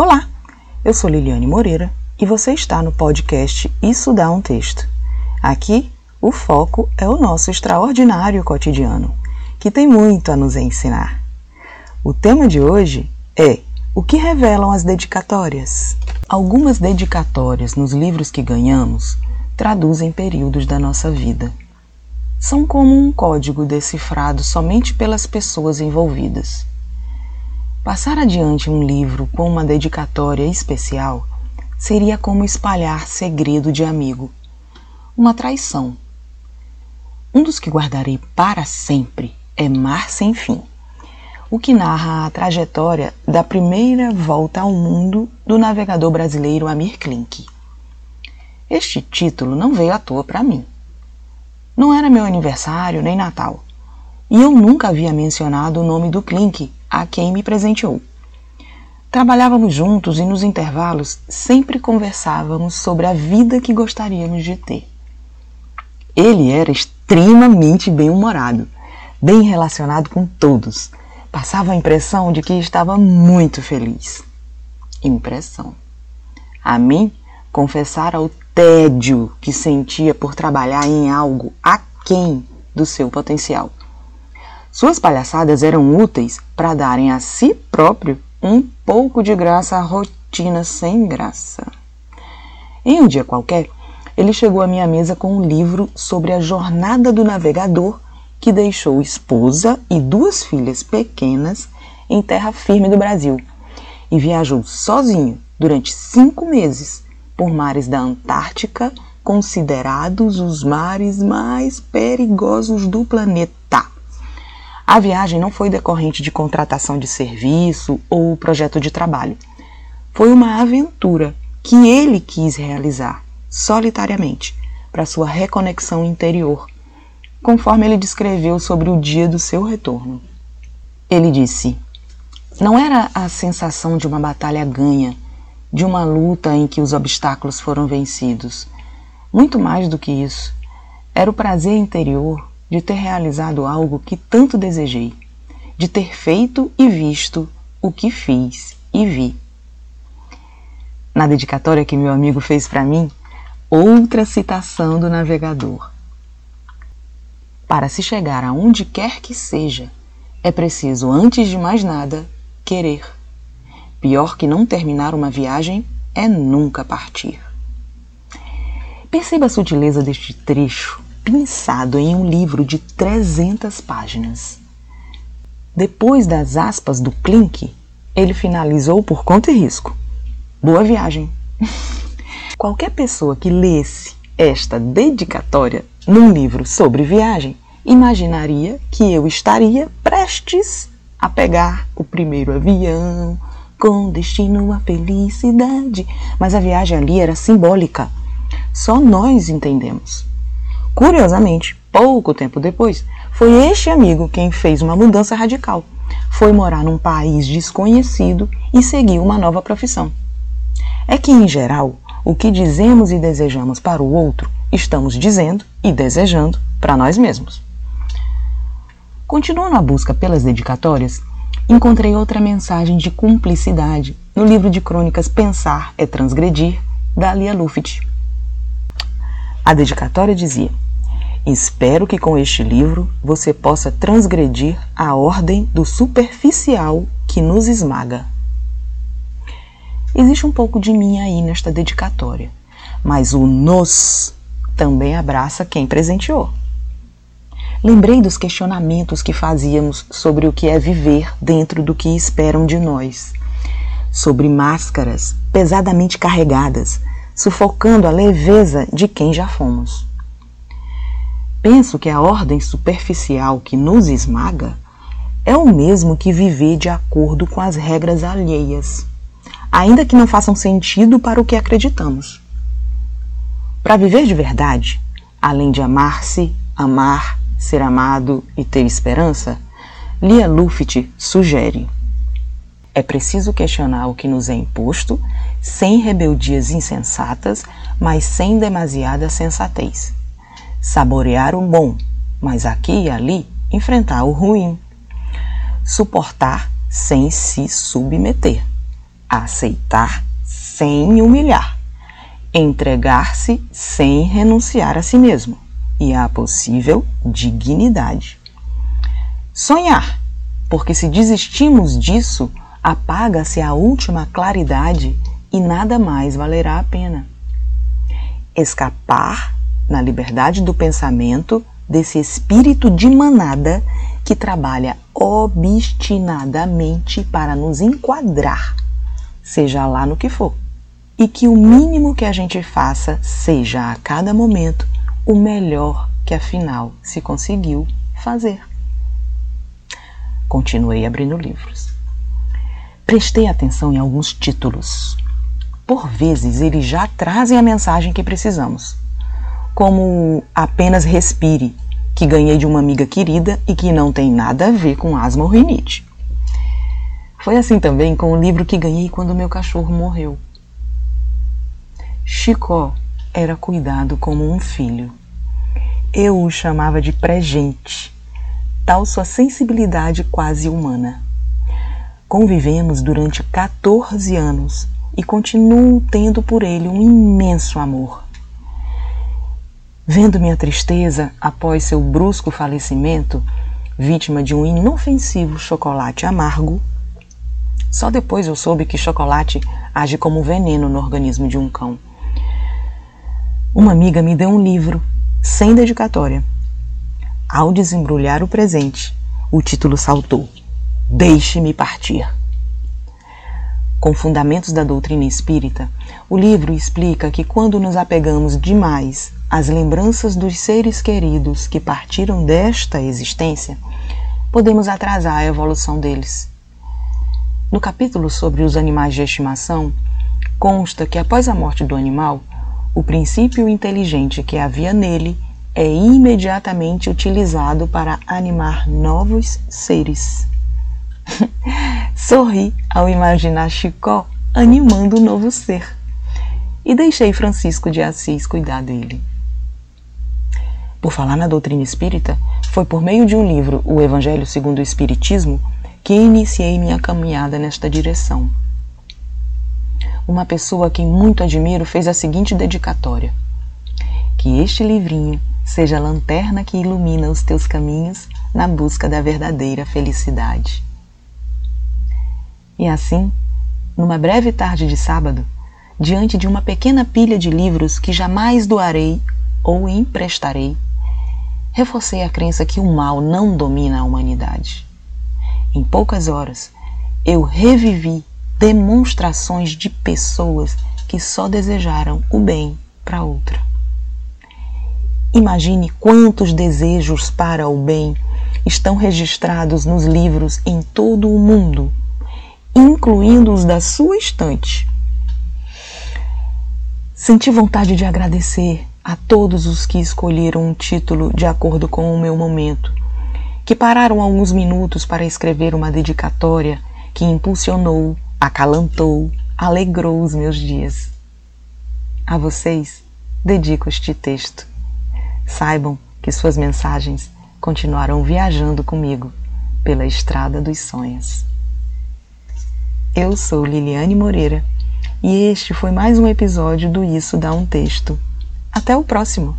Olá, eu sou Liliane Moreira e você está no podcast Isso Dá um Texto. Aqui, o foco é o nosso extraordinário cotidiano, que tem muito a nos ensinar. O tema de hoje é o que revelam as dedicatórias. Algumas dedicatórias nos livros que ganhamos traduzem períodos da nossa vida. São como um código decifrado somente pelas pessoas envolvidas. Passar adiante um livro com uma dedicatória especial seria como espalhar segredo de amigo, uma traição. Um dos que guardarei para sempre é Mar Sem Fim, o que narra a trajetória da primeira volta ao mundo do navegador brasileiro Amir Klink. Este título não veio à toa para mim. Não era meu aniversário nem Natal, e eu nunca havia mencionado o nome do Klink a quem me presenteou. Trabalhávamos juntos e nos intervalos sempre conversávamos sobre a vida que gostaríamos de ter. Ele era extremamente bem-humorado, bem relacionado com todos. Passava a impressão de que estava muito feliz. Impressão. A mim, confessara o tédio que sentia por trabalhar em algo aquém do seu potencial. Suas palhaçadas eram úteis para darem a si próprio um pouco de graça à rotina sem graça. Em um dia qualquer, ele chegou à minha mesa com um livro sobre a jornada do navegador que deixou esposa e duas filhas pequenas em terra firme do Brasil e viajou sozinho durante cinco meses por mares da Antártica, considerados os mares mais perigosos do planeta. A viagem não foi decorrente de contratação de serviço ou projeto de trabalho. Foi uma aventura que ele quis realizar, solitariamente, para sua reconexão interior, conforme ele descreveu sobre o dia do seu retorno. Ele disse: Não era a sensação de uma batalha ganha, de uma luta em que os obstáculos foram vencidos. Muito mais do que isso, era o prazer interior de ter realizado algo que tanto desejei, de ter feito e visto o que fiz e vi. Na dedicatória que meu amigo fez para mim, outra citação do navegador. Para se chegar aonde quer que seja, é preciso, antes de mais nada, querer. Pior que não terminar uma viagem é nunca partir. Perceba a sutileza deste trecho pensado em um livro de 300 páginas. Depois das aspas do Klink, ele finalizou por conta e risco. Boa viagem! Qualquer pessoa que lesse esta dedicatória num livro sobre viagem imaginaria que eu estaria prestes a pegar o primeiro avião com destino à felicidade. Mas a viagem ali era simbólica. Só nós entendemos. Curiosamente, pouco tempo depois, foi este amigo quem fez uma mudança radical. Foi morar num país desconhecido e seguiu uma nova profissão. É que, em geral, o que dizemos e desejamos para o outro, estamos dizendo e desejando para nós mesmos. Continuando a busca pelas dedicatórias, encontrei outra mensagem de cumplicidade no livro de crônicas Pensar é Transgredir, da Lia Luft. A dedicatória dizia: Espero que com este livro você possa transgredir a ordem do superficial que nos esmaga. Existe um pouco de mim aí nesta dedicatória, mas o nos também abraça quem presenteou. Lembrei dos questionamentos que fazíamos sobre o que é viver dentro do que esperam de nós, sobre máscaras pesadamente carregadas, sufocando a leveza de quem já fomos. Penso que a ordem superficial que nos esmaga é o mesmo que viver de acordo com as regras alheias, ainda que não façam sentido para o que acreditamos. Para viver de verdade, além de amar-se, amar, ser amado e ter esperança, Lia Luft sugere: é preciso questionar o que nos é imposto, sem rebeldias insensatas, mas sem demasiada sensatez saborear o bom, mas aqui e ali enfrentar o ruim. Suportar sem se submeter. aceitar sem humilhar, entregar-se sem renunciar a si mesmo e à possível dignidade. Sonhar, porque se desistimos disso, apaga-se a última claridade e nada mais valerá a pena. Escapar, na liberdade do pensamento, desse espírito de manada que trabalha obstinadamente para nos enquadrar, seja lá no que for, e que o mínimo que a gente faça seja a cada momento o melhor que afinal se conseguiu fazer. Continuei abrindo livros. Prestei atenção em alguns títulos. Por vezes eles já trazem a mensagem que precisamos, como Apenas Respire, que ganhei de uma amiga querida e que não tem nada a ver com asma ou rinite. Foi assim também com o livro que ganhei quando meu cachorro morreu. Chicó era cuidado como um filho. Eu o chamava de presente tal sua sensibilidade quase humana. Convivemos durante 14 anos e continuo tendo por ele um imenso amor. Vendo minha tristeza após seu brusco falecimento, vítima de um inofensivo chocolate amargo, só depois eu soube que chocolate age como veneno no organismo de um cão. Uma amiga me deu um livro, sem dedicatória, ao desembrulhar o presente, o título saltou: Deixe-me partir. Com fundamentos da doutrina espírita, o livro explica que quando nos apegamos demais às lembranças dos seres queridos que partiram desta existência, podemos atrasar a evolução deles. No capítulo sobre os animais de estimação, consta que após a morte do animal, o princípio inteligente que havia nele é imediatamente utilizado para animar novos seres. Sorri ao imaginar Chicó animando um novo ser e deixei Francisco de Assis cuidar dele. Por falar na doutrina espírita, foi por meio de um livro, O Evangelho segundo o Espiritismo, que iniciei minha caminhada nesta direção. Uma pessoa a quem muito admiro fez a seguinte dedicatória: Que este livrinho seja a lanterna que ilumina os teus caminhos na busca da verdadeira felicidade. E assim, numa breve tarde de sábado, diante de uma pequena pilha de livros que jamais doarei ou emprestarei, reforcei a crença que o mal não domina a humanidade. Em poucas horas, eu revivi demonstrações de pessoas que só desejaram o bem para outra. Imagine quantos desejos para o bem estão registrados nos livros em todo o mundo, incluindo os da sua estante. Senti vontade de agradecer a todos os que escolheram um título de acordo com o meu momento, que pararam alguns minutos para escrever uma dedicatória que impulsionou, acalantou, alegrou os meus dias. A vocês dedico este texto. Saibam que suas mensagens continuarão viajando comigo pela estrada dos sonhos. Eu sou Liliane Moreira e este foi mais um episódio do Isso Dá um Texto. Até o próximo!